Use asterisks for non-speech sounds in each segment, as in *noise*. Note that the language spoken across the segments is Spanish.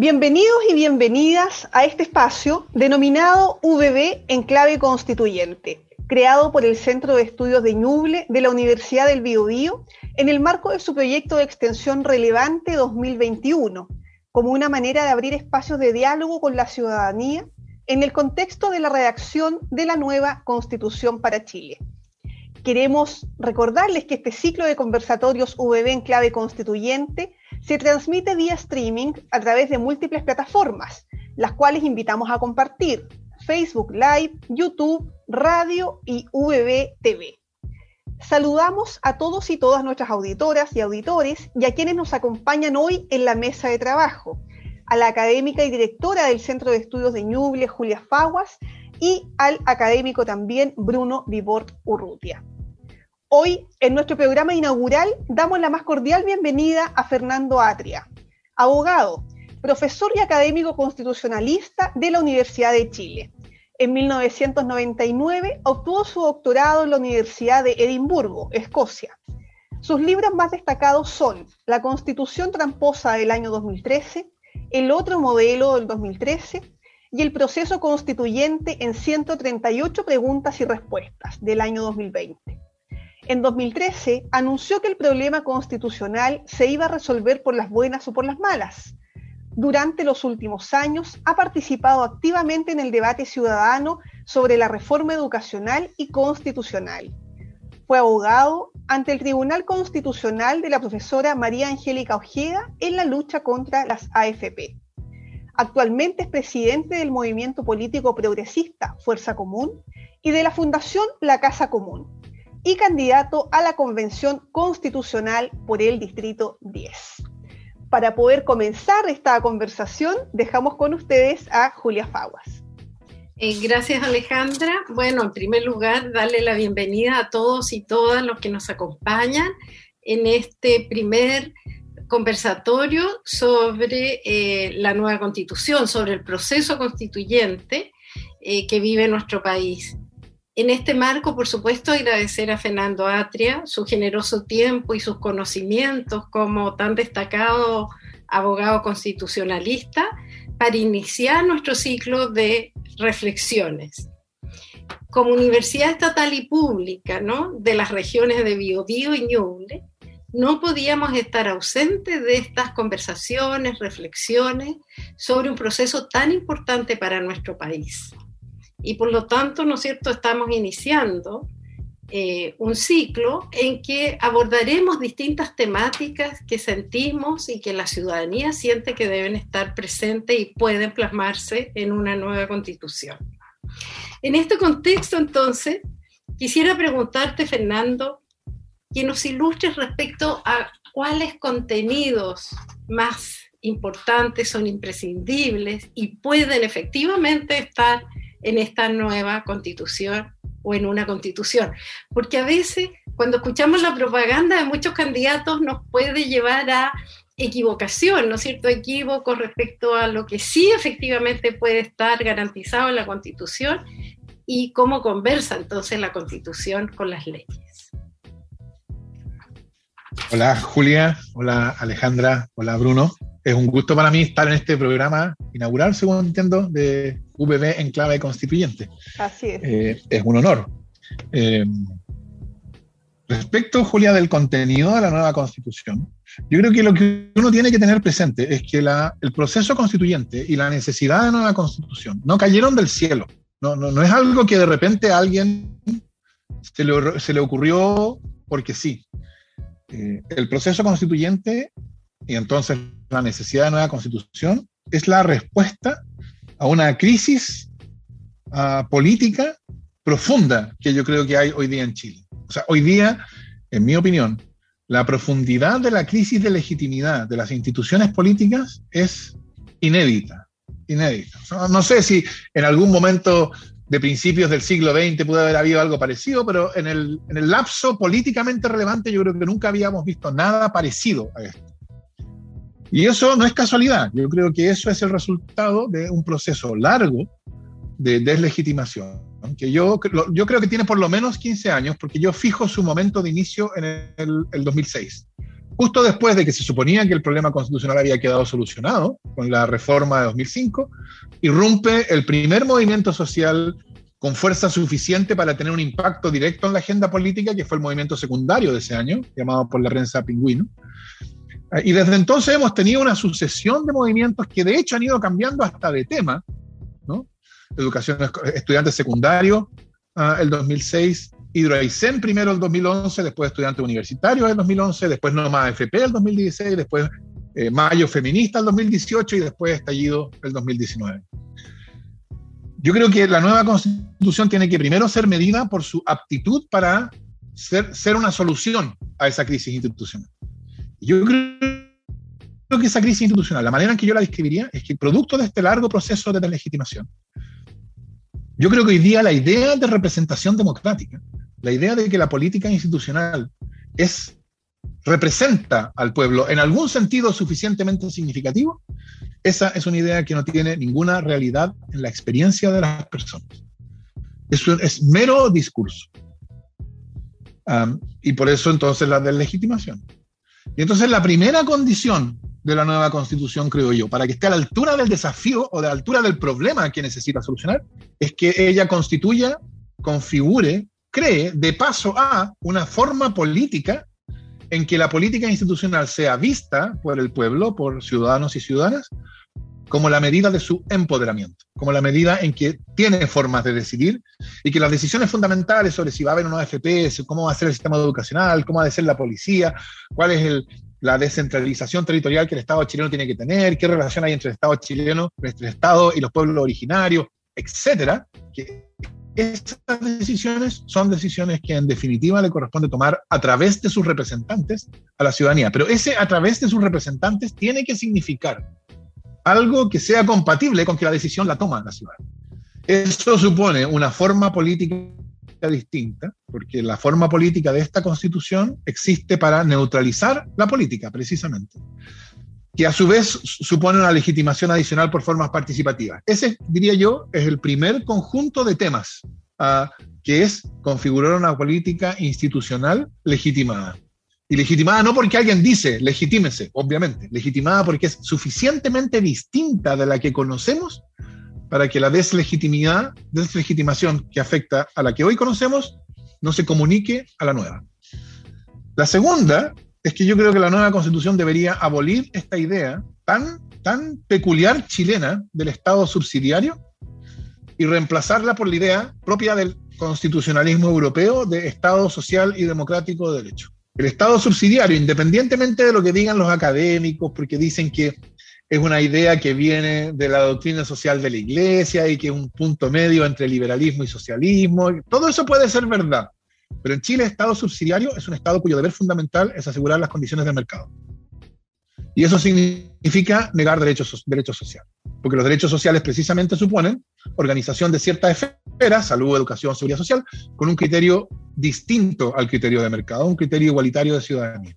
Bienvenidos y bienvenidas a este espacio denominado VB en clave constituyente, creado por el Centro de Estudios de Ñuble de la Universidad del Biobío en el marco de su proyecto de extensión relevante 2021, como una manera de abrir espacios de diálogo con la ciudadanía en el contexto de la redacción de la nueva Constitución para Chile. Queremos recordarles que este ciclo de conversatorios VB en clave constituyente se transmite vía streaming a través de múltiples plataformas, las cuales invitamos a compartir, Facebook Live, YouTube, radio y VB TV. Saludamos a todos y todas nuestras auditoras y auditores y a quienes nos acompañan hoy en la mesa de trabajo, a la académica y directora del Centro de Estudios de Ñuble, Julia Faguas, y al académico también Bruno Vibort Urrutia. Hoy, en nuestro programa inaugural, damos la más cordial bienvenida a Fernando Atria, abogado, profesor y académico constitucionalista de la Universidad de Chile. En 1999 obtuvo su doctorado en la Universidad de Edimburgo, Escocia. Sus libros más destacados son La Constitución Tramposa del año 2013, El otro modelo del 2013 y El proceso constituyente en 138 preguntas y respuestas del año 2020. En 2013 anunció que el problema constitucional se iba a resolver por las buenas o por las malas. Durante los últimos años ha participado activamente en el debate ciudadano sobre la reforma educacional y constitucional. Fue abogado ante el Tribunal Constitucional de la profesora María Angélica Ojeda en la lucha contra las AFP. Actualmente es presidente del movimiento político progresista Fuerza Común y de la Fundación La Casa Común y candidato a la Convención Constitucional por el Distrito 10. Para poder comenzar esta conversación, dejamos con ustedes a Julia Faguas. Eh, gracias Alejandra. Bueno, en primer lugar, darle la bienvenida a todos y todas los que nos acompañan en este primer conversatorio sobre eh, la nueva constitución, sobre el proceso constituyente eh, que vive nuestro país. En este marco, por supuesto, agradecer a Fernando Atria su generoso tiempo y sus conocimientos como tan destacado abogado constitucionalista para iniciar nuestro ciclo de reflexiones. Como universidad estatal y pública ¿no? de las regiones de Biobío y Ñuble, no podíamos estar ausentes de estas conversaciones, reflexiones sobre un proceso tan importante para nuestro país y por lo tanto, ¿no es cierto?, estamos iniciando eh, un ciclo en que abordaremos distintas temáticas que sentimos y que la ciudadanía siente que deben estar presentes y pueden plasmarse en una nueva constitución. En este contexto, entonces, quisiera preguntarte, Fernando, que nos ilustres respecto a cuáles contenidos más importantes son imprescindibles y pueden efectivamente estar en esta nueva constitución o en una constitución. Porque a veces cuando escuchamos la propaganda de muchos candidatos nos puede llevar a equivocación, ¿no es cierto? Equívoco respecto a lo que sí efectivamente puede estar garantizado en la constitución y cómo conversa entonces la constitución con las leyes. Hola Julia, hola Alejandra, hola Bruno. Es un gusto para mí estar en este programa inaugural, según entiendo, de VB en clave constituyente. Así es. Eh, es un honor. Eh, respecto, Julia, del contenido de la nueva constitución, yo creo que lo que uno tiene que tener presente es que el proceso constituyente y la necesidad de nueva constitución no cayeron del cielo. No, no, es algo que de repente a alguien se le, se le ocurrió porque sí. Eh, el proceso constituyente y entonces la necesidad de nueva constitución es la respuesta a una crisis ah, política profunda que yo creo que hay hoy día en Chile. O sea, hoy día, en mi opinión, la profundidad de la crisis de legitimidad de las instituciones políticas es inédita, inédita. no sé si en algún momento de principios del siglo XX pudo haber habido algo parecido, pero en el, en el lapso políticamente relevante yo creo que nunca habíamos visto nada parecido a esto. Y eso no es casualidad, yo creo que eso es el resultado de un proceso largo de deslegitimación, que yo, yo creo que tiene por lo menos 15 años, porque yo fijo su momento de inicio en el, 2006. justo después de que se suponía que el problema constitucional había quedado solucionado con la reforma de 2005, irrumpe el primer movimiento social con fuerza suficiente para tener un impacto directo en la agenda política, que fue el movimiento secundario de ese año, llamado por la prensa Pingüino. Y desde entonces hemos tenido una sucesión de movimientos que de hecho han ido cambiando hasta de tema. Educación, estudiantes secundarios, uh, el 2006, Hidroaicén primero el 2011, después estudiantes universitarios el 2011, después Nomás FP el 2016, después eh, Mayo Feminista el 2018 y después Estallido el 2019. Yo creo que la nueva constitución tiene que primero ser medida por su aptitud para ser, ser una solución a esa crisis institucional. Yo creo que esa crisis institucional, la manera en que yo la describiría es que producto de este largo proceso de deslegitimación, yo creo que hoy día la idea de representación democrática, la idea de que la política institucional es representa al pueblo en algún sentido suficientemente significativo, esa es una idea que no tiene ninguna realidad en la experiencia de las personas. Es mero discurso. y por eso entonces la deslegitimación. Y entonces la primera condición de la nueva constitución, creo yo, para que esté a la altura del desafío o de la altura del problema que necesita solucionar, es que ella constituya, configure, cree de paso a una forma política en que la política institucional sea vista por el pueblo, por ciudadanos y ciudadanas, como la medida de su empoderamiento, como la medida en que tiene formas de decidir y que las decisiones fundamentales sobre si va a haber una FPS, cómo va a ser el sistema educacional, cómo va a ser la policía, cuál es la descentralización territorial que el Estado chileno tiene que tener, qué relación hay entre el Estado chileno, entre el Estado y los pueblos originarios, etcétera, que esas decisiones son decisiones que en definitiva le corresponde tomar a través de sus representantes a la ciudadanía. Pero ese a través de sus representantes tiene que significar algo que sea compatible con que la decisión la toma la ciudad. Eso supone una forma política distinta, porque la forma política de esta constitución existe para neutralizar la política, precisamente, que a su vez supone una legitimación adicional por formas participativas. Ese, diría yo, es el primer conjunto de temas, uh, que es configurar una política institucional legitimada. Y legitimada no porque alguien dice, legitímese, obviamente, legitimada porque es suficientemente distinta de la que conocemos para que la deslegitimidad, deslegitimación que afecta a la que hoy conocemos no se comunique a la nueva. La segunda es que yo creo que la nueva constitución debería abolir esta idea tan, tan peculiar chilena del Estado subsidiario y reemplazarla por la idea propia del constitucionalismo europeo de Estado social y democrático de derecho. El Estado subsidiario, independientemente de lo que digan los académicos, porque dicen que es una idea que viene de la doctrina social de la Iglesia y que es un punto medio entre liberalismo y socialismo, todo eso puede ser verdad. Pero en Chile, Estado subsidiario es un Estado cuyo deber fundamental es asegurar las condiciones del mercado. Y eso significa negar derechos, derechos sociales, porque los derechos sociales precisamente suponen organización de ciertas esferas, salud, educación, seguridad social, con un criterio distinto al criterio de mercado, un criterio igualitario de ciudadanía.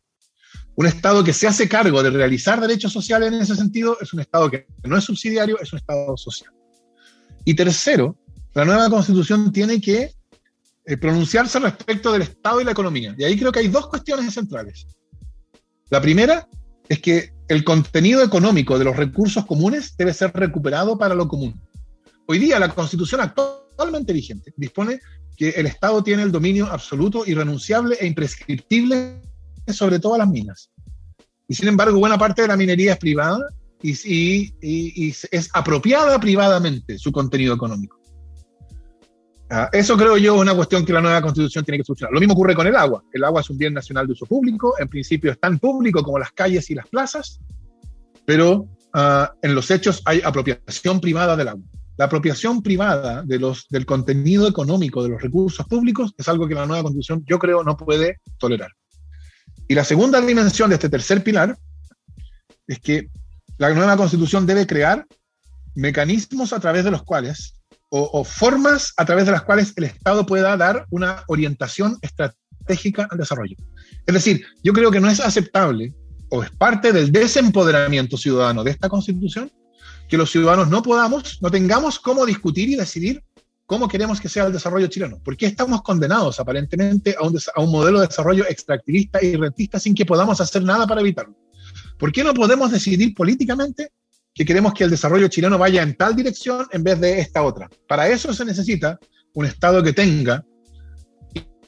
Un Estado que se hace cargo de realizar derechos sociales en ese sentido es un Estado que no es subsidiario, es un Estado social. Y tercero, la nueva constitución tiene que eh, pronunciarse respecto del Estado y la economía. Y ahí creo que hay dos cuestiones centrales. La primera es que el contenido económico de los recursos comunes debe ser recuperado para lo común. Hoy día la constitución actualmente vigente dispone que el Estado tiene el dominio absoluto, irrenunciable e imprescriptible sobre todas las minas. Y sin embargo, buena parte de la minería es privada y, y es apropiada privadamente su contenido económico. Ah, eso creo yo es una cuestión que la nueva constitución tiene que solucionar. Lo mismo ocurre con el agua. El agua es un bien nacional de uso público, en principio es tan público como las calles y las plazas, pero ah, en los hechos hay apropiación privada del agua. La apropiación privada de los, del contenido económico de los recursos públicos es algo que la nueva constitución yo creo no puede tolerar. Y la segunda dimensión de este tercer pilar es que la nueva constitución debe crear mecanismos a través de los cuales o, formas a través de las cuales el Estado pueda dar una orientación estratégica al desarrollo. Es decir, yo creo que no es aceptable o es parte del desempoderamiento ciudadano de esta Constitución que los ciudadanos no podamos, no tengamos cómo discutir y decidir cómo queremos que sea el desarrollo chileno. ¿Por qué estamos condenados aparentemente a un, a un modelo de desarrollo extractivista y rentista sin que podamos hacer nada para evitarlo? ¿Por qué no podemos decidir políticamente que queremos que el desarrollo chileno vaya en tal dirección en vez de esta otra? Para eso se necesita un Estado que tenga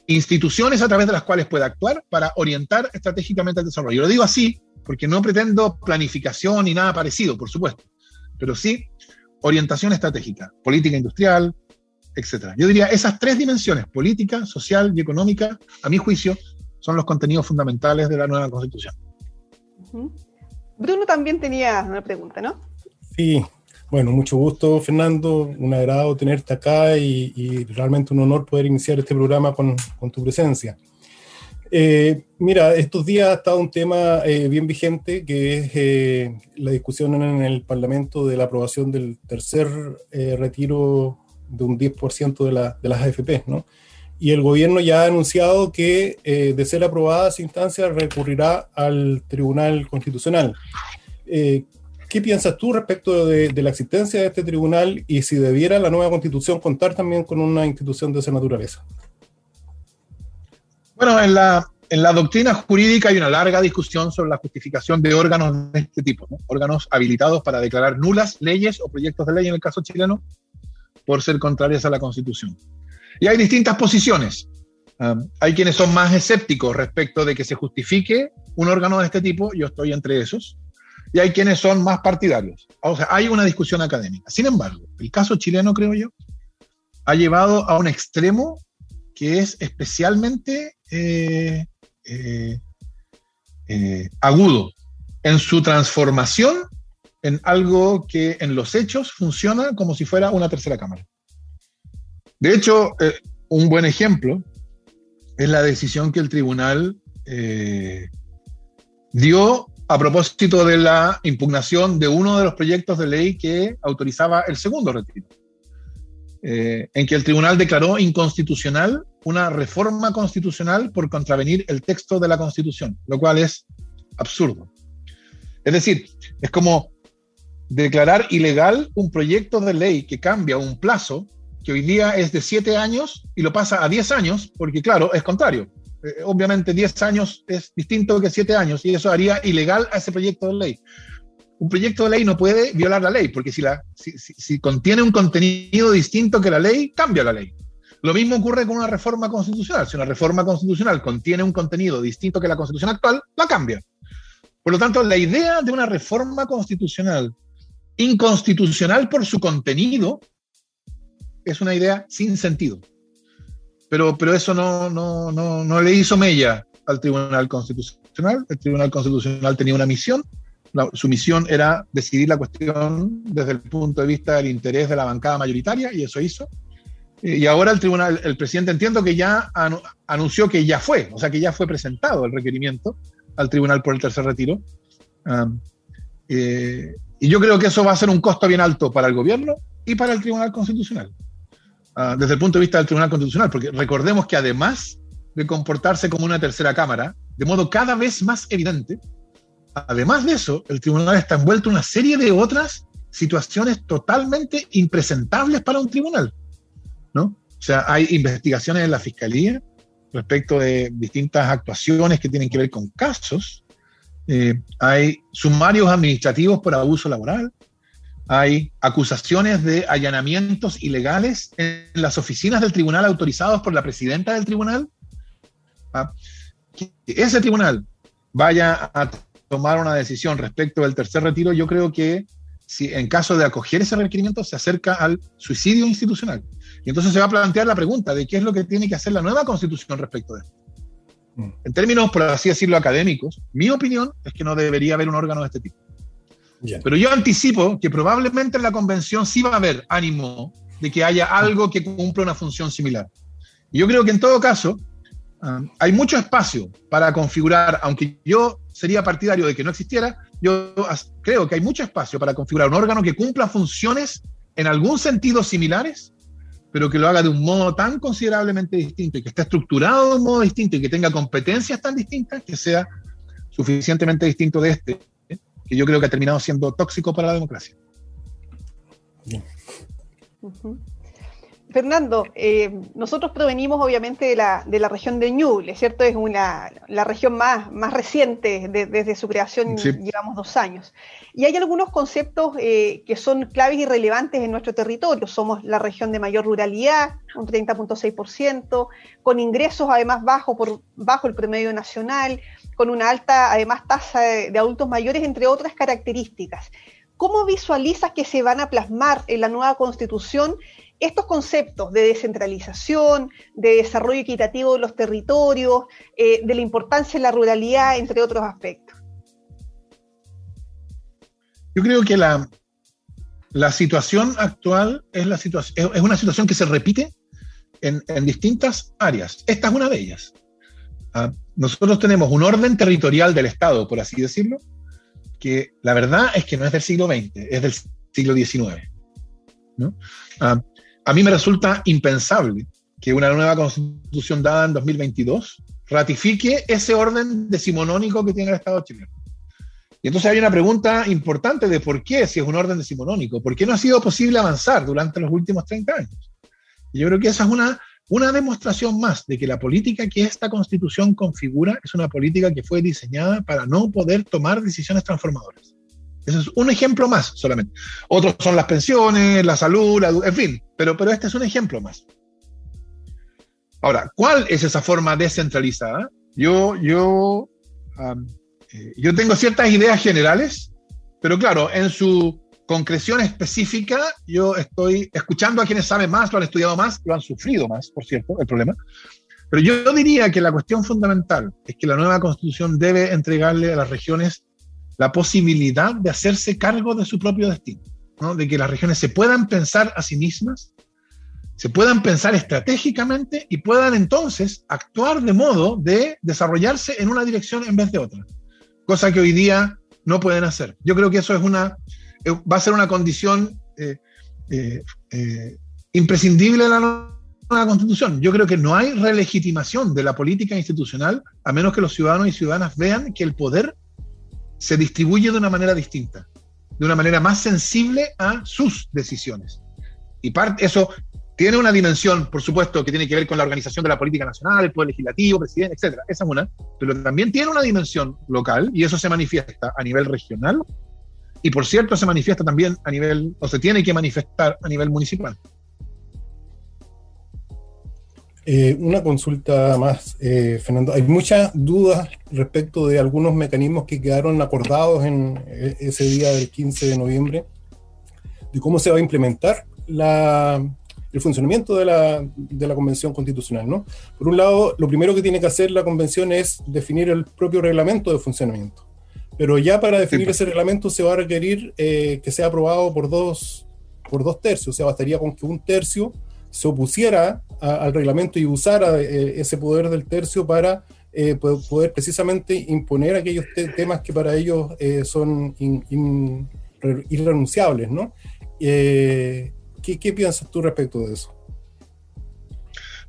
instituciones a través de las cuales pueda actuar para orientar estratégicamente el desarrollo. Lo digo así porque no pretendo planificación ni nada parecido, por supuesto, pero sí orientación estratégica, política industrial, etc. Yo diría esas tres dimensiones, política, social y económica, a mi juicio, son los contenidos fundamentales de la nueva constitución. Bruno también tenía una pregunta, ¿no? Sí, bueno, mucho gusto, Fernando. Un agrado tenerte acá y, realmente un honor poder iniciar este programa con, tu presencia. Eh, mira, estos días ha estado un tema eh, bien vigente, que es eh, la discusión en el Parlamento de la aprobación del tercer retiro de un 10% de, de las AFP, ¿no? Y el gobierno ya ha anunciado que, de ser aprobada esa instancia, recurrirá al Tribunal Constitucional. ¿Qué piensas tú respecto de, la existencia de este tribunal y si debiera la nueva constitución contar también con una institución de esa naturaleza? Bueno, en la, en la doctrina jurídica hay una larga discusión sobre la justificación de órganos de este tipo, órganos habilitados para declarar nulas leyes o proyectos de ley en el caso chileno por ser contrarias a la Constitución. Y hay distintas posiciones. Um, hay quienes son más escépticos respecto de que se justifique un órgano de este tipo, yo estoy entre esos y hay quienes son más partidarios. O sea, hay una discusión académica. Sin embargo, el caso chileno, creo yo, ha llevado a un extremo que es especialmente eh, eh, eh, agudo en su transformación en algo que en los hechos funciona como si fuera una tercera cámara. De hecho, un buen ejemplo es la decisión que el tribunal dio a propósito de la impugnación de uno de los proyectos de ley que autorizaba el segundo retiro, eh, en que el tribunal declaró inconstitucional una reforma constitucional por contravenir el texto de la Constitución, lo cual es absurdo. Es decir, es como declarar ilegal un proyecto de ley que cambia un plazo que hoy día es de siete años y lo pasa a diez años, porque claro, es contrario. Eh, obviamente 10 años es distinto que 7 años y eso haría ilegal a ese proyecto de ley. Un proyecto de ley no puede violar la ley, porque si, la, si, contiene un contenido distinto que la ley, cambia la ley. Lo mismo ocurre con una reforma constitucional. Si una reforma constitucional contiene un contenido distinto que la constitución actual, la cambia. Por lo tanto, la idea de una reforma constitucional inconstitucional por su contenido es una idea sin sentido pero, pero eso no, no, no, no le hizo mella al Tribunal Constitucional. El Tribunal Constitucional tenía una misión, su misión era decidir la cuestión desde el punto de vista del interés de la bancada mayoritaria y eso hizo. Y ahora el tribunal, el presidente entiendo que ya anunció que ya fue, o sea que ya fue presentado el requerimiento al tribunal por el tercer retiro. Eh, y yo creo que eso va a ser un costo bien alto para el gobierno y para el Tribunal Constitucional. Ah, desde el punto de vista del Tribunal Constitucional, porque recordemos que además de comportarse como una tercera cámara, de modo cada vez más evidente, además de eso, el tribunal está envuelto en una serie de otras situaciones totalmente impresentables para un tribunal, ¿no? O sea, hay investigaciones en la fiscalía respecto de distintas actuaciones que tienen que ver con casos, eh, hay sumarios administrativos por abuso laboral, hay acusaciones de allanamientos ilegales en las oficinas del tribunal autorizados por la presidenta del tribunal. Ah, que ese tribunal vaya a tomar una decisión respecto del tercer retiro, yo creo que si en caso de acoger ese requerimiento se acerca al suicidio institucional. Y entonces se va a plantear la pregunta de qué es lo que tiene que hacer la nueva constitución respecto de esto. Mm. En términos, por así decirlo, académicos, mi opinión es que no debería haber un órgano de este tipo. Pero yo anticipo que probablemente en la convención sí va a haber ánimo de que haya algo que cumpla una función similar. Yo creo que en todo caso ah, hay mucho espacio para configurar, aunque yo sería partidario de que no existiera, yo creo que hay mucho espacio para configurar un órgano que cumpla funciones en algún sentido similares, pero que lo haga de un modo tan considerablemente distinto y que esté estructurado de un modo distinto y que tenga competencias tan distintas que sea suficientemente distinto de este que yo creo que ha terminado siendo tóxico para la democracia. Fernando, eh, nosotros provenimos obviamente de la, de la región de Ñuble, ¿cierto? Es una, la región más, más reciente desde su creación, llevamos dos años. Y hay algunos conceptos eh, que son claves y relevantes en nuestro territorio. Somos la región de mayor ruralidad, un 30.6%, con ingresos además bajo, por, bajo el promedio nacional, con una alta además tasa de adultos mayores, entre otras características. ¿Cómo visualizas que se van a plasmar en la nueva constitución estos conceptos de descentralización, de desarrollo equitativo de los territorios, eh, de la importancia de la ruralidad, entre otros aspectos? Yo creo que la, la situación actual es, una situación que se repite en, distintas áreas. Esta es una de ellas. Ah, nosotros tenemos un orden territorial del Estado, por así decirlo, que la verdad es que no es del siglo XX, es del siglo XIX. ¿no? Ah, a mí me resulta impensable que una nueva constitución dada en 2022 ratifique ese orden decimonónico que tiene el Estado chileno. Y entonces hay una pregunta importante de por qué, si es un orden decimonónico, ¿por qué no ha sido posible avanzar durante los últimos 30 años? Y yo creo que esa es una, una demostración más de que la política que esta constitución configura es una política que fue diseñada para no poder tomar decisiones transformadoras. Ese es un ejemplo más solamente. Otros son las pensiones, la salud, en fin, pero, pero este es un ejemplo más. Ahora, ¿cuál es esa forma descentralizada? Yo, yo, eh, yo tengo ciertas ideas generales, pero claro, en su concreción específica, yo estoy escuchando a quienes saben más, lo han estudiado más, lo han sufrido más, por cierto, el problema. Pero yo diría que la cuestión fundamental es que la nueva constitución debe entregarle a las regiones la posibilidad de hacerse cargo de su propio destino, de que las regiones se puedan pensar a sí mismas, se puedan pensar estratégicamente y puedan entonces actuar de modo de desarrollarse en una dirección en vez de otra, cosa que hoy día no pueden hacer. Yo creo que eso es una, va a ser una condición eh, eh, imprescindible de la constitución. Yo creo que no hay relegitimación de la política institucional a menos que los ciudadanos y ciudadanas vean que el poder se distribuye de una manera distinta, de una manera más sensible a sus decisiones. Y eso tiene una dimensión, por supuesto, que tiene que ver con la organización de la política nacional, el poder legislativo, presidente, etc. Esa es una, pero también tiene una dimensión local y eso se manifiesta a nivel regional y, por cierto, se manifiesta también a nivel, o se tiene que manifestar a nivel municipal. Eh, una consulta más, eh, Fernando. Hay muchas dudas respecto de algunos mecanismos que quedaron acordados en eh, ese día del 15 de noviembre, de cómo se va a implementar el funcionamiento de la, Convención Constitucional. ¿no? Por un lado, lo primero que tiene que hacer la Convención es definir el propio reglamento de funcionamiento. Pero ya para definir ese reglamento se va a requerir que sea aprobado por dos, por dos tercios, o sea, bastaría con que un tercio se opusiera al reglamento y usara eh, ese poder del tercio para eh, poder precisamente imponer aquellos temas que para ellos eh, son irrenunciables, ¿no? ¿qué, ¿qué, piensas tú respecto de eso?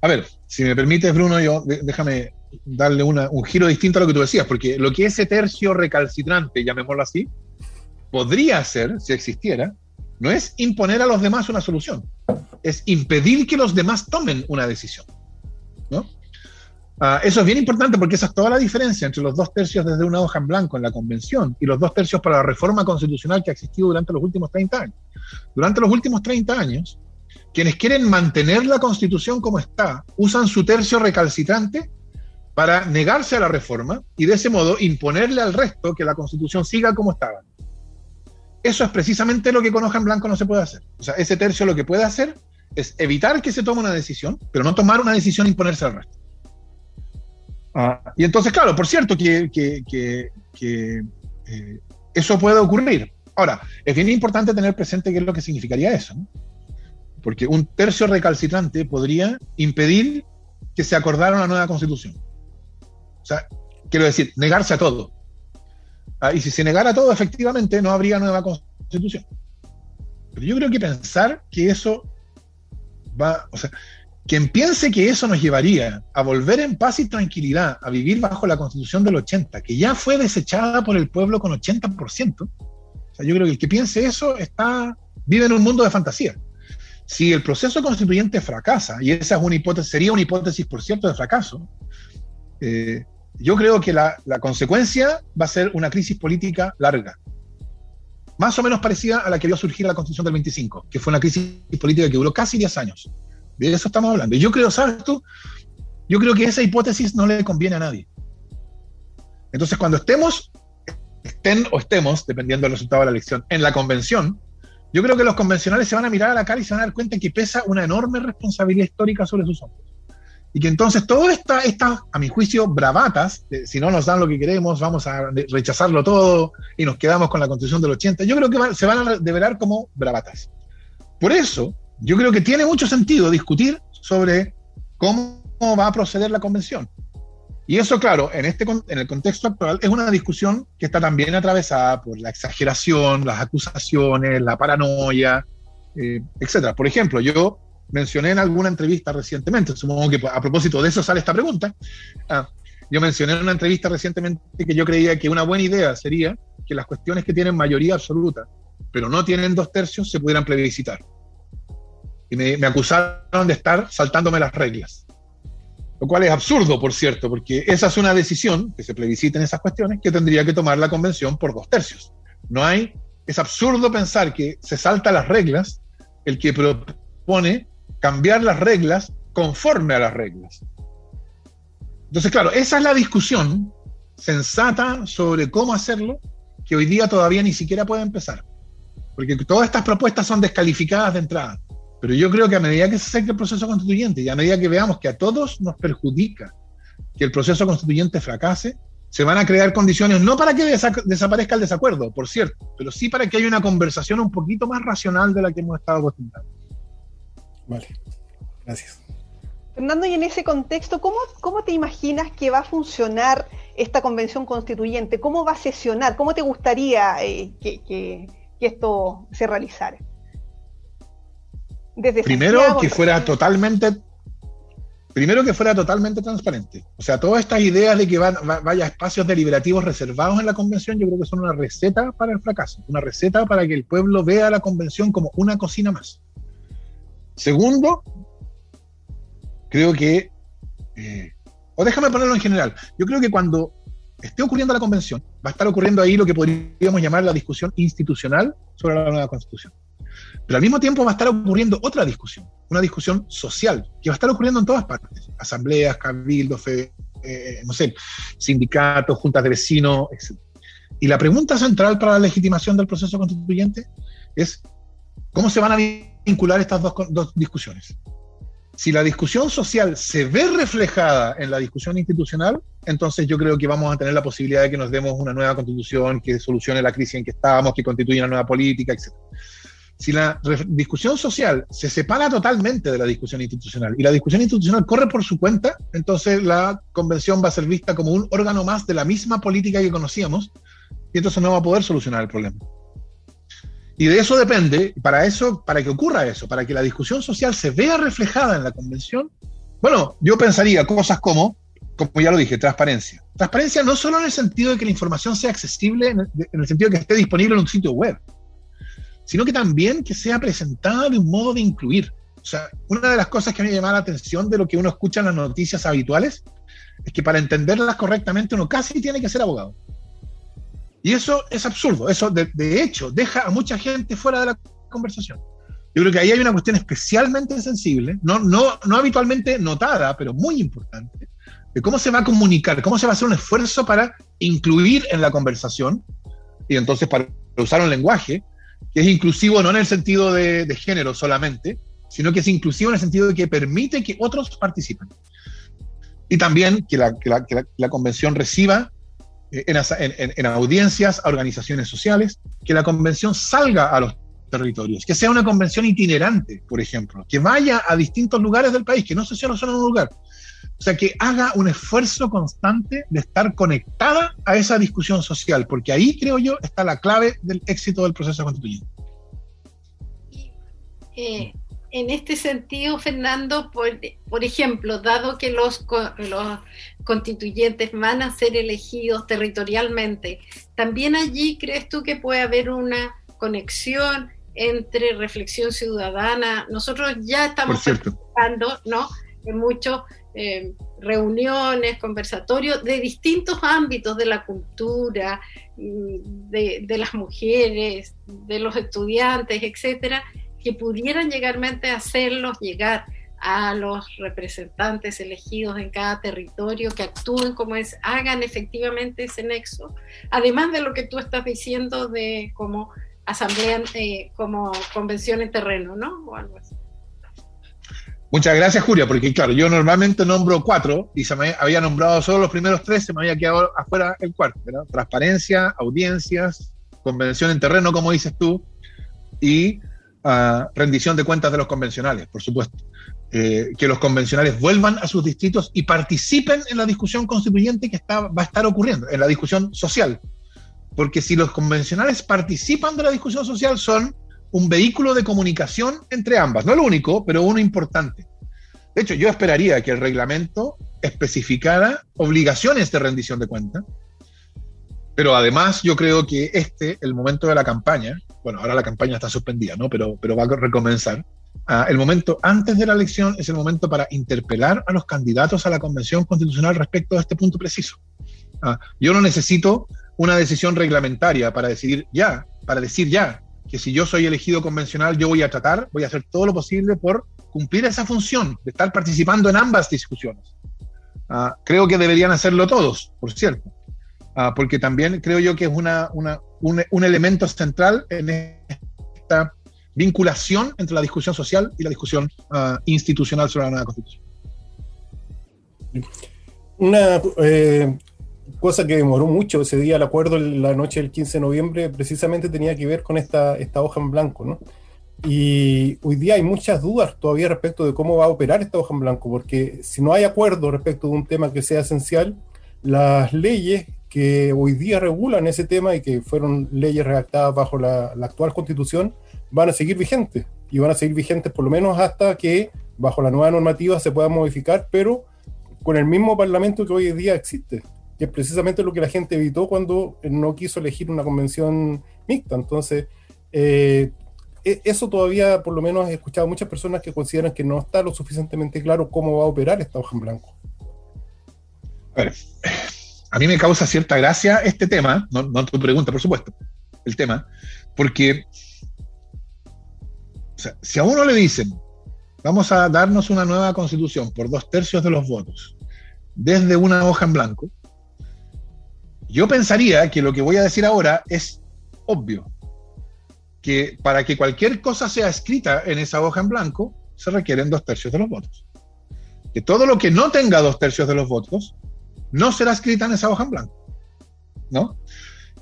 A ver, si me permites, Bruno, yo déjame darle un giro distinto a lo que tú decías, porque lo que ese tercio recalcitrante, llamémoslo así, podría ser, si existiera, no es imponer a los demás una solución, es impedir que los demás tomen una decisión. ¿no? Ah, eso es bien importante porque esa es toda la diferencia entre los dos tercios desde una hoja en blanco en la convención y los dos tercios para la reforma constitucional que ha existido durante los últimos 30 años. Durante los últimos 30 años, quienes quieren mantener la constitución como está usan su tercio recalcitrante para negarse a la reforma y de ese modo imponerle al resto que la constitución siga como estaba. Eso es precisamente lo que con hoja en blanco no se puede hacer. O sea, ese tercio lo que puede hacer es evitar que se tome una decisión, pero no tomar una decisión e imponerse al resto. Ah, y entonces, claro, por cierto que, eh, eso puede ocurrir. Ahora, es bien importante tener presente qué es lo que significaría eso, porque un tercio recalcitrante podría impedir que se acordara una nueva constitución. O sea, quiero decir, negarse a todo. Ah, y si se negara todo, efectivamente, no habría nueva constitución. Pero yo creo que pensar que eso va, o sea, quien piense que eso nos llevaría a volver en paz y tranquilidad, a vivir bajo la constitución del 80, que ya fue desechada por el pueblo con 80%, o sea, yo creo que el que piense eso está, vive en un mundo de fantasía. Si el proceso constituyente fracasa, y esa es una hipótesis, sería una hipótesis, por cierto, de fracaso, eh, yo creo que la, consecuencia va a ser una crisis política larga, más o menos parecida a la que vio surgir la Constitución del 25, que fue una crisis política que duró casi 10 años. De eso estamos hablando. Y yo creo, ¿sabes tú? Yo creo que esa hipótesis no le conviene a nadie. Entonces, cuando estemos, estén o estemos, dependiendo del resultado de la elección, en la convención, yo creo que los convencionales se van a mirar a la cara y se van a dar cuenta que pesa una enorme responsabilidad histórica sobre sus hombros. Y que entonces todas estas, esta, a mi juicio, bravatas, si no nos dan lo que queremos, vamos a rechazarlo todo y nos quedamos con la constitución del 80, yo creo que se van a develar como bravatas. Por eso, yo creo que tiene mucho sentido discutir sobre cómo va a proceder la convención. Y eso, claro, en, este, en el contexto actual es una discusión que está también atravesada por la exageración, las acusaciones, la paranoia, eh, etcétera. Por ejemplo, yo mencioné en alguna entrevista recientemente, supongo que a propósito de eso sale esta pregunta, ah, yo mencioné en una entrevista recientemente que yo creía que una buena idea sería que las cuestiones que tienen mayoría absoluta, pero no tienen dos tercios, se pudieran plebiscitar. Y me, me acusaron de estar saltándome las reglas lo cual es absurdo, por cierto, porque esa es una decisión, que se plebisciten esas cuestiones, que tendría que tomar la convención por dos tercios. No hay, es absurdo pensar que se salta las reglas el que propone cambiar las reglas conforme a las reglas. Entonces, claro, esa es la discusión sensata sobre cómo hacerlo, que hoy día todavía ni siquiera puede empezar. Porque todas estas propuestas son descalificadas de entrada. Pero yo creo que a medida que se acerque el proceso constituyente y a medida que veamos que a todos nos perjudica que el proceso constituyente fracase, se van a crear condiciones no para que desaparezca el desacuerdo, por cierto, pero sí para que haya una conversación un poquito más racional de la que hemos estado acostumbrados. Vale, gracias. Fernando, y en ese contexto, ¿cómo, cómo te imaginas que va a funcionar esta convención constituyente? ¿Cómo va a sesionar? ¿Cómo te gustaría eh, que, que, que esto se realizara? primero que fuera totalmente primero que fuera totalmente transparente. O sea, todas estas ideas de que van, vaya espacios deliberativos reservados en la convención, yo creo que son una receta para el fracaso, una receta para que el pueblo vea la convención como una cocina más. Segundo, creo que, eh, o déjame ponerlo en general, yo creo que cuando esté ocurriendo la convención, va a estar ocurriendo ahí lo que podríamos llamar la discusión institucional sobre la nueva constitución. Pero al mismo tiempo va a estar ocurriendo otra discusión, una discusión social, que va a estar ocurriendo en todas partes, asambleas, cabildos, eh, no sé, sindicatos, juntas de vecinos, etc. Y la pregunta central para la legitimación del proceso constituyente es cómo se van a vincular estas dos, dos discusiones. Si la discusión social se ve reflejada en la discusión institucional, entonces yo creo que vamos a tener la posibilidad de que nos demos una nueva constitución que solucione la crisis en que estamos, que constituya una nueva política, etc. Si la discusión social se separa totalmente de la discusión institucional y la discusión institucional corre por su cuenta, entonces la convención va a ser vista como un órgano más de la misma política que conocíamos y entonces no va a poder solucionar el problema. Y de eso depende, para eso, para que ocurra eso, para que la discusión social se vea reflejada en la convención, bueno, yo pensaría cosas como, como ya lo dije, transparencia. Transparencia no solo en el sentido de que la información sea accesible, en el sentido de que esté disponible en un sitio web, sino que también que sea presentada de un modo de incluir. O sea, una de las cosas que a mí me llama la atención de lo que uno escucha en las noticias habituales es que para entenderlas correctamente uno casi tiene que ser abogado. Y eso es absurdo. Eso, de, hecho, deja a mucha gente fuera de la conversación. Yo creo que ahí hay una cuestión especialmente sensible, no, no, no habitualmente notada, pero muy importante, de cómo se va a comunicar, cómo se va a hacer un esfuerzo para incluir en la conversación y entonces para usar un lenguaje que es inclusivo no en el sentido de, género solamente, sino que es inclusivo en el sentido de que permite que otros participen. Y también que la, que la, que la, convención reciba en, en, audiencias a organizaciones sociales, que la convención salga a los territorios, que sea una convención itinerante, por ejemplo, que vaya a distintos lugares del país, que no se cierre solo en un lugar. O sea, que haga un esfuerzo constante de estar conectada a esa discusión social, porque ahí, creo yo, está la clave del éxito del proceso constituyente. Eh, en este sentido, Fernando, por, por ejemplo, dado que los, los, constituyentes van a ser elegidos territorialmente, ¿también allí crees tú que puede haber una conexión entre reflexión ciudadana. Nosotros ya estamos participando ¿no? en muchas eh, reuniones, conversatorios de distintos ámbitos de la cultura, mm, de, de, las mujeres, de los estudiantes, etcétera, que pudieran llegarmente hacerlos llegar a los representantes elegidos en cada territorio que actúen como es, hagan efectivamente ese nexo, además de lo que tú estás diciendo de como asamblea, eh, como convención en terreno, ¿no? Muchas gracias, Julia, porque claro, yo normalmente nombro cuatro y se me había nombrado solo los primeros tres, se me había quedado afuera el cuarto, ¿verdad? Transparencia, audiencias, convención en terreno, como dices tú, y uh, rendición de cuentas de los convencionales, por supuesto. Eh, que los convencionales vuelvan a sus distritos y participen en la discusión constituyente que está, va a estar ocurriendo, en la discusión social. Porque si los convencionales participan de la discusión social, son un vehículo de comunicación entre ambas. No el único, pero uno importante. De hecho, yo esperaría que el reglamento especificara obligaciones de rendición de cuentas, pero además yo creo que este, el momento de la campaña, bueno, ahora la campaña está suspendida, ¿no? Pero, pero va a recomenzar. Ah, el momento antes de la elección es el momento para interpelar a los candidatos a la Convención Constitucional respecto a este punto preciso. Ah, yo no necesito una decisión reglamentaria para decidir ya, para decir ya que si yo soy elegido convencional, yo voy a tratar, voy a hacer todo lo posible por cumplir esa función de estar participando en ambas discusiones. Ah, creo que deberían hacerlo todos, por cierto, porque también creo yo que es una, una, un, un elemento central en esta vinculación entre la discusión social y la discusión uh, institucional sobre la nueva constitución. Una eh, cosa que demoró mucho ese día, el acuerdo la noche del 15 de noviembre, precisamente tenía que ver con esta, esta hoja en blanco, ¿no? Y hoy día hay muchas dudas todavía respecto de cómo va a operar esta hoja en blanco, porque si no hay acuerdo respecto de un tema que sea esencial, las leyes que hoy día regulan ese tema y que fueron leyes redactadas bajo la, actual constitución, van a seguir vigentes y van a seguir vigentes por lo menos hasta que bajo la nueva normativa se pueda modificar, pero con el mismo parlamento que hoy día existe, que es precisamente lo que la gente evitó cuando no quiso elegir una convención mixta. Entonces, eh, e, eso todavía, por lo menos, he escuchado muchas personas que consideran que no está lo suficientemente claro cómo va a operar esta hoja en blanco. A mí me causa cierta gracia este tema, no, tu pregunta, por supuesto, el tema, porque si a uno le dicen, vamos a darnos una nueva constitución por dos tercios de los votos, desde una hoja en blanco, yo pensaría que lo que voy a decir ahora es obvio, que para que cualquier cosa sea escrita en esa hoja en blanco, se requieren dos tercios de los votos. Que todo lo que no tenga dos tercios de los votos, no será escrita en esa hoja en blanco. ¿No?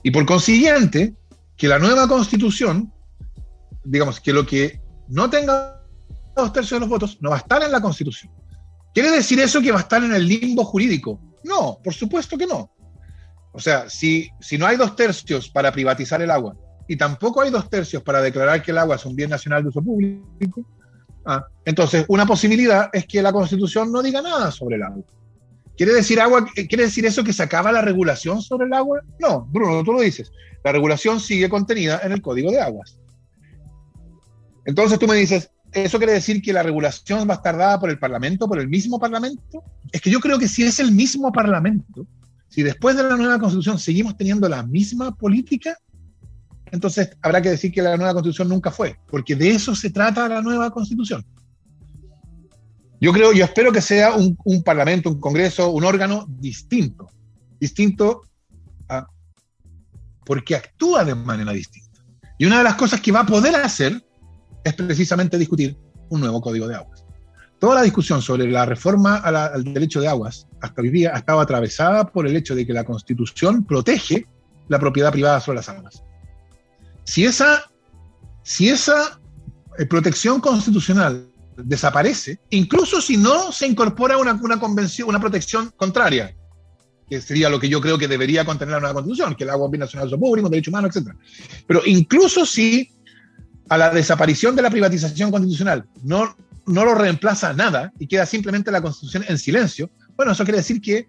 Y por consiguiente, que la nueva constitución, digamos, que lo que no tenga dos tercios de los votos, no va a estar en la Constitución. ¿Quiere decir eso que va a estar en el limbo jurídico? No, por supuesto que no. O sea, si, si no hay dos tercios para privatizar el agua y tampoco hay dos tercios para declarar que el agua es un bien nacional de uso público, ah, entonces una posibilidad es que la Constitución no diga nada sobre el agua. ¿Quiere decir, agua, ¿Quiere decir eso que se acaba la regulación sobre el agua? No, Bruno, tú lo dices. La regulación sigue contenida en el Código de Aguas. Entonces tú me dices, ¿eso quiere decir que la regulación va a estar dada por el Parlamento, por el mismo Parlamento? Es que yo creo que si es el mismo Parlamento, si después de la nueva Constitución seguimos teniendo la misma política, entonces habrá que decir que la nueva Constitución nunca fue, porque de eso se trata la nueva Constitución. Yo creo, yo espero que sea un, un Parlamento, un Congreso, un órgano distinto, distinto a, porque actúa de manera distinta. Y una de las cosas que va a poder hacer es precisamente discutir un nuevo código de aguas. Toda la discusión sobre la reforma al derecho de aguas hasta hoy día ha estado atravesada por el hecho de que la Constitución protege la propiedad privada sobre las aguas. Si esa, si esa eh, protección constitucional desaparece, incluso si no se incorpora una, una convención, una protección contraria, que sería lo que yo creo que debería contener la nueva constitución, que el agua es nacional de público, derecho humano, etc. Pero incluso si a la desaparición de la privatización constitucional no, no lo reemplaza nada y queda simplemente la constitución en silencio, bueno, eso quiere decir que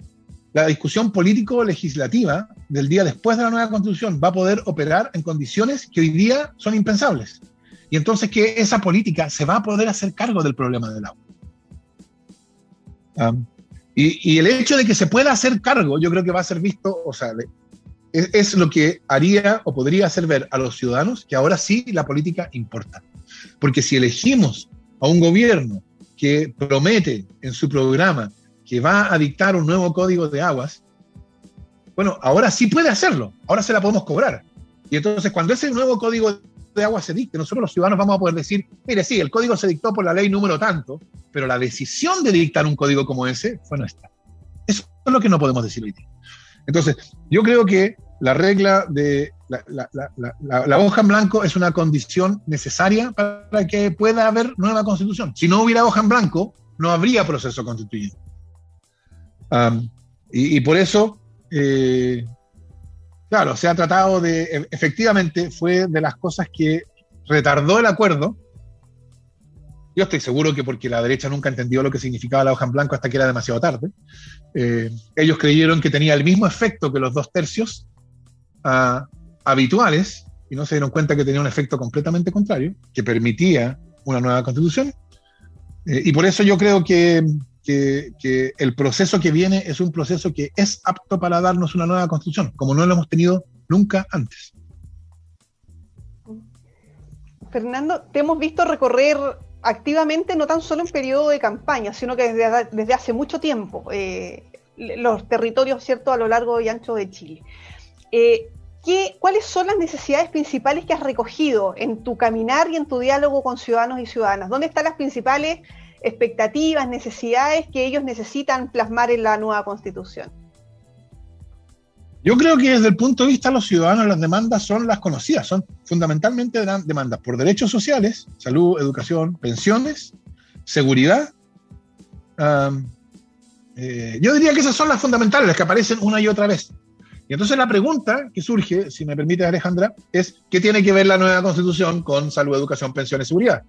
la discusión político-legislativa del día después de la nueva constitución va a poder operar en condiciones que hoy día son impensables. Y entonces que esa política se va a poder hacer cargo del problema del agua. y, el hecho de que se pueda hacer cargo, yo creo que va a ser visto, o sea, es, es, lo que haría o podría hacer ver a los ciudadanos que ahora sí la política importa. Porque si elegimos a un gobierno que promete en su programa que va a dictar un nuevo código de aguas, bueno, ahora sí puede hacerlo, ahora se la podemos cobrar. Y entonces cuando ese nuevo código de aguas se dicte, nosotros los ciudadanos vamos a poder decir, mire, sí, el código se dictó por la ley número tanto, pero la decisión de dictar un código como ese fue nuestra. Eso es lo que no podemos decir hoy día. Entonces, yo creo que la regla de la, hoja en blanco es una condición necesaria para que pueda haber nueva constitución. Si no hubiera hoja en blanco, no habría proceso constituyente. y, por eso, eh, claro, se ha tratado de, e, efectivamente, fue de las cosas que retardó el acuerdo. Yo estoy seguro que porque la derecha nunca entendió lo que significaba la hoja en blanco hasta que era demasiado tarde. Eh, ellos creyeron que tenía el mismo efecto que los dos tercios habituales y no se dieron cuenta que tenía un efecto completamente contrario, que permitía una nueva constitución. Eh, y por eso yo creo que, que, el proceso que viene es un proceso que es apto para darnos una nueva constitución, como no lo hemos tenido nunca antes. Fernando, te hemos visto recorrer activamente, no tan solo en periodo de campaña, sino que desde, desde hace mucho tiempo, eh, los territorios, ¿cierto?, a lo largo y ancho de Chile. Eh, ¿cuáles son las necesidades principales que has recogido en tu caminar y en tu diálogo con ciudadanos y ciudadanas? ¿Dónde están las principales expectativas, necesidades que ellos necesitan plasmar en la nueva constitución? Yo creo que desde el punto de vista de los ciudadanos las demandas son las conocidas, son fundamentalmente demandas por derechos sociales, salud, educación, pensiones, seguridad. Eh, yo diría que esas son las fundamentales, las que aparecen una y otra vez. Y entonces la pregunta que surge, si me permite Alejandra, es ¿qué tiene que ver la nueva constitución con salud, educación, pensiones seguridad?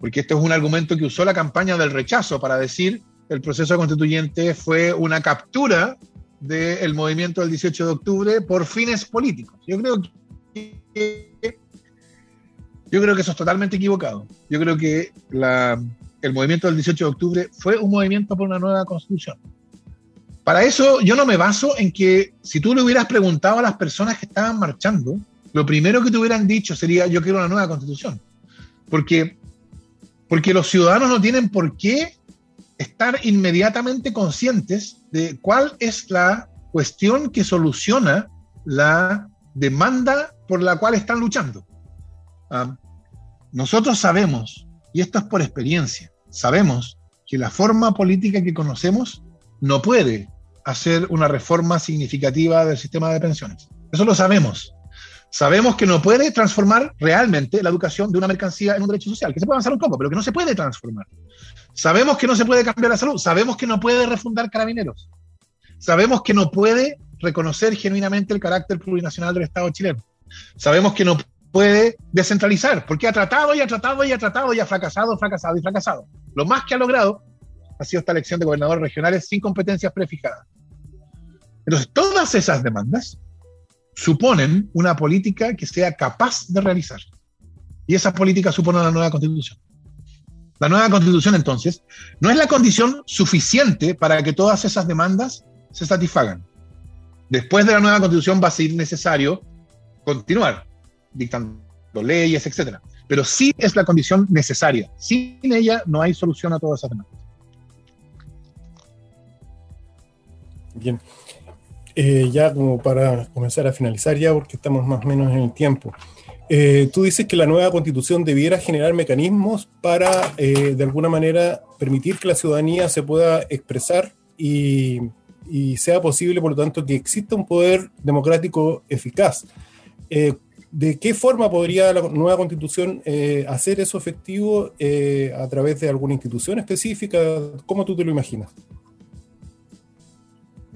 Porque este es un argumento que usó la campaña del rechazo para decir el proceso constituyente fue una captura del movimiento del 18 de octubre por fines políticos. Yo creo que, yo creo que eso es totalmente equivocado. Yo creo que el movimiento del 18 de octubre fue un movimiento por una nueva constitución. Para eso yo no me baso en que si tú le hubieras preguntado a las personas que estaban marchando, lo primero que te hubieran dicho sería yo quiero una nueva constitución. Porque, porque los ciudadanos no tienen por qué estar inmediatamente conscientes de cuál es la cuestión que soluciona la demanda por la cual están luchando. Ah, nosotros sabemos, y esto es por experiencia, sabemos que la forma política que conocemos no puede hacer una reforma significativa del sistema de pensiones. Eso lo sabemos. Sabemos que no puede transformar realmente la educación de una mercancía en un derecho social, que se puede avanzar un poco, pero que no se puede transformar. Sabemos que no se puede cambiar la salud, sabemos que no puede refundar carabineros, sabemos que no puede reconocer genuinamente el carácter plurinacional del Estado chileno, sabemos que no puede descentralizar, porque ha tratado y ha tratado y ha tratado y ha fracasado, fracasado y fracasado. Lo más que ha logrado ha sido esta elección de gobernadores regionales sin competencias prefijadas. Entonces, todas esas demandas suponen una política que sea capaz de realizar. Y esa política supone una nueva constitución. La nueva constitución, entonces, no es la condición suficiente para que todas esas demandas se satisfagan. Después de la nueva constitución va a ser necesario continuar dictando leyes, etc. Pero sí es la condición necesaria. Sin ella no hay solución a todas esas demandas. Bien. Eh, ya como para comenzar a finalizar ya, porque estamos más o menos en el tiempo. Eh, tú dices que la nueva constitución debiera generar mecanismos para, eh, de alguna manera, permitir que la ciudadanía se pueda expresar y, y sea posible, por lo tanto, que exista un poder democrático eficaz. ¿De qué forma podría la nueva constitución hacer eso efectivo a través de alguna institución específica? ¿Cómo tú te lo imaginas?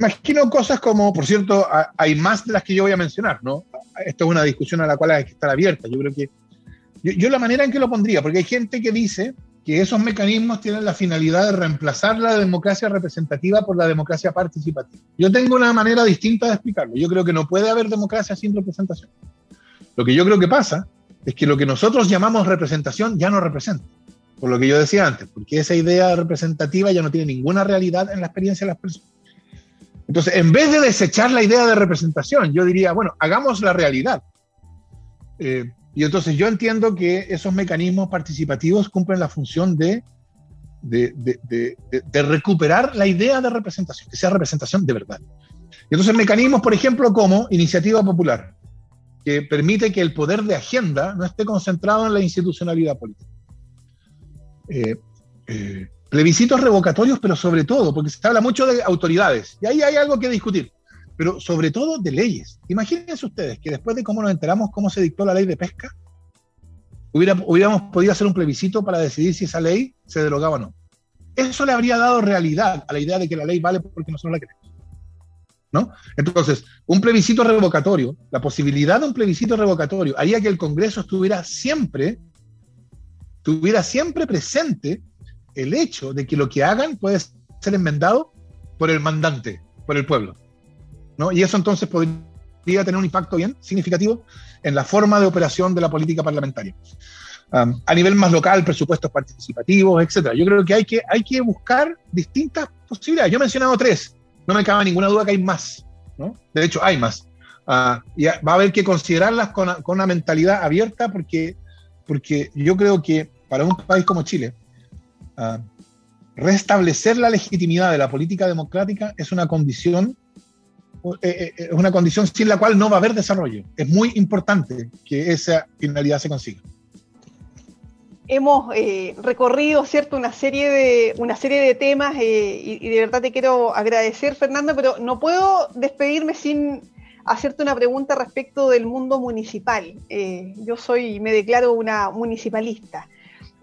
Imagino cosas como, por cierto, hay más de las que yo voy a mencionar, ¿no? Esto es una discusión a la cual hay que estar abierta. Yo creo que, yo, la manera en que lo pondría, porque hay gente que dice que esos mecanismos tienen la finalidad de reemplazar la democracia representativa por la democracia participativa. Yo tengo una manera distinta de explicarlo. Yo creo que no puede haber democracia sin representación. Lo que yo creo que pasa es que lo que nosotros llamamos representación ya no representa. Por lo que yo decía antes, porque esa idea representativa ya no tiene ninguna realidad en la experiencia de las personas. Entonces, en vez de desechar la idea de representación, yo diría, bueno, hagamos la realidad. Eh, y entonces yo entiendo que esos mecanismos participativos cumplen la función de, de, de, de, recuperar la idea de representación, que sea representación de verdad. Y entonces mecanismos, por ejemplo, como iniciativa popular, que permite que el poder de agenda no esté concentrado en la institucionalidad política. Eh, eh, plebiscitos revocatorios, pero sobre todo, porque se habla mucho de autoridades, y ahí hay algo que discutir, pero sobre todo de leyes. Imagínense ustedes que después de cómo nos enteramos cómo se dictó la ley de pesca, hubiera, hubiéramos podido hacer un plebiscito para decidir si esa ley se derogaba o no. Eso le habría dado realidad a la idea de que la ley vale porque nosotros la queremos. ¿No? Entonces, un plebiscito revocatorio, la posibilidad de un plebiscito revocatorio haría que el Congreso estuviera siempre tuviera siempre presente el hecho de que lo que hagan puede ser enmendado por el mandante, por el pueblo. ¿no? Y eso entonces podría tener un impacto bien significativo en la forma de operación de la política parlamentaria. a nivel más local, presupuestos participativos, etcétera. Yo creo que hay, que hay que buscar distintas posibilidades. Yo he mencionado tres, no me cabe ninguna duda que hay más. ¿no? De hecho, hay más. Uh, y va a haber que considerarlas con, con, una mentalidad abierta porque, porque yo creo que para un país como Chile, uh, restablecer la legitimidad de la política democrática es una condición eh, eh, es una condición sin la cual no va a haber desarrollo. Es muy importante que esa finalidad se consiga. Hemos eh, recorrido, ¿cierto?, una serie de, una serie de temas y, y, de verdad te quiero agradecer, Fernando, pero no puedo despedirme sin hacerte una pregunta respecto del mundo municipal. yo soy, me declaro una municipalista.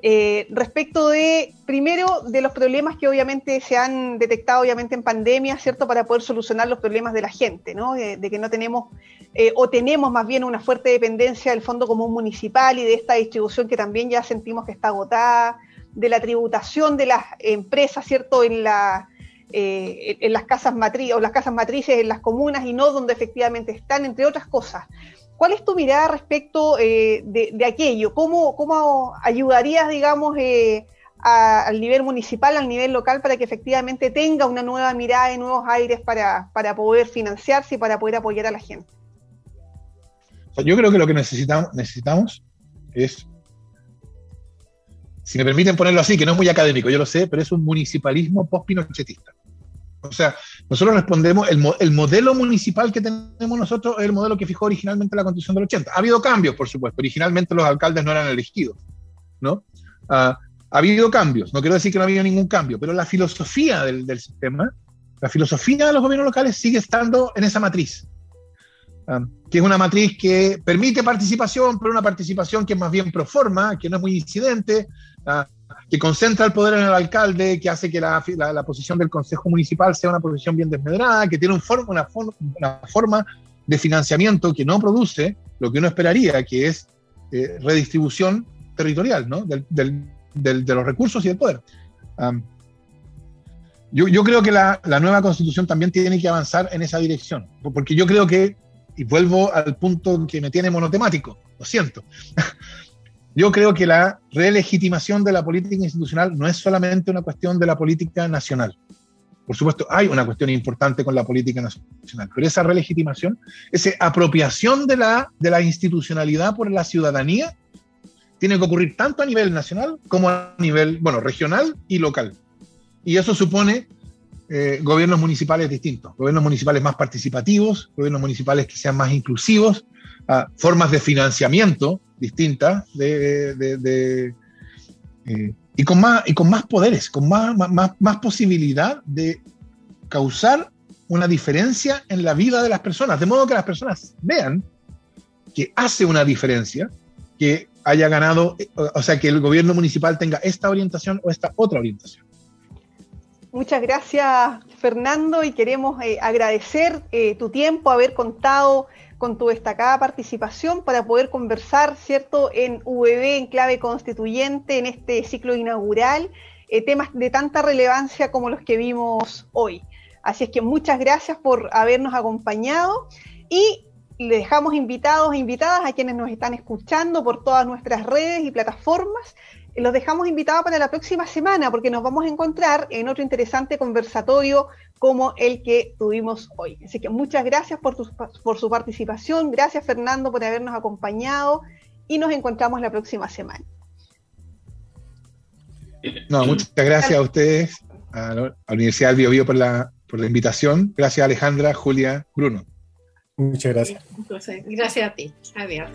Eh, respecto de, primero, de los problemas que obviamente se han detectado obviamente en pandemia, ¿cierto? Para poder solucionar los problemas de la gente, ¿no? De, que no tenemos, eh, o tenemos más bien una fuerte dependencia del Fondo Común Municipal y de esta distribución que también ya sentimos que está agotada, de la tributación de las empresas, ¿cierto? En la, eh, en las casas matrices o las casas matrices en las comunas y no donde efectivamente están, entre otras cosas. ¿Cuál es tu mirada respecto eh, de, aquello? ¿Cómo, ¿Cómo, ayudarías, digamos, eh, al nivel municipal, al nivel local, para que efectivamente tenga una nueva mirada y nuevos aires para, poder financiarse y para poder apoyar a la gente? yo creo que lo que necesitamos, necesitamos es, si me permiten ponerlo así, que no es muy académico, yo lo sé, pero es un municipalismo post-pinochetista. O sea, nosotros respondemos, el, el, modelo municipal que tenemos nosotros es el modelo que fijó originalmente la Constitución del 80. Ha habido cambios, por supuesto. Originalmente los alcaldes no eran elegidos, ¿no? Uh, ha habido cambios, no quiero decir que no ha habido ningún cambio, pero la filosofía del, sistema, la filosofía de los gobiernos locales sigue estando en esa matriz, uh, que es una matriz que permite participación, pero una participación que es más bien pro forma, que no es muy incidente, uh, que concentra el poder en el alcalde, que hace que la, la, posición del Consejo Municipal sea una posición bien desmedrada, que tiene un una, una, forma de financiamiento que no produce lo que uno esperaría, que es eh, redistribución territorial ¿no? del, del, del, de los recursos y del poder. Um, yo, yo, creo que la, la, nueva constitución también tiene que avanzar en esa dirección, porque yo creo que, y vuelvo al punto que me tiene monotemático, lo siento, *laughs* Yo creo que la relegitimación de la política institucional no es solamente una cuestión de la política nacional. Por supuesto, hay una cuestión importante con la política nacional, pero esa relegitimación, esa apropiación de la, de la institucionalidad por la ciudadanía, tiene que ocurrir tanto a nivel nacional como a nivel, bueno, regional y local. Y eso supone eh, gobiernos municipales distintos, gobiernos municipales más participativos, gobiernos municipales que sean más inclusivos, uh, formas de financiamiento distintas de, eh, y, con más, y con más poderes, con más, más, más posibilidad de causar una diferencia en la vida de las personas, de modo que las personas vean que hace una diferencia que haya ganado, o sea, que el gobierno municipal tenga esta orientación o esta otra orientación. Muchas gracias, Fernando, y queremos eh, agradecer eh, tu tiempo, haber contado con tu destacada participación para poder conversar, ¿cierto?, en VB, en clave constituyente, en este ciclo inaugural, eh, temas de tanta relevancia como los que vimos hoy. Así es que muchas gracias por habernos acompañado y le dejamos invitados e invitadas a quienes nos están escuchando por todas nuestras redes y plataformas. Los dejamos invitados para la próxima semana porque nos vamos a encontrar en otro interesante conversatorio como el que tuvimos hoy. Así que muchas gracias por, por su participación, gracias Fernando por habernos acompañado y nos encontramos la próxima semana. No, muchas gracias a ustedes, a la Universidad del Bio, Bio por la, por la invitación. Gracias Alejandra, Julia, Bruno. Muchas gracias. Gracias a ti. Adiós.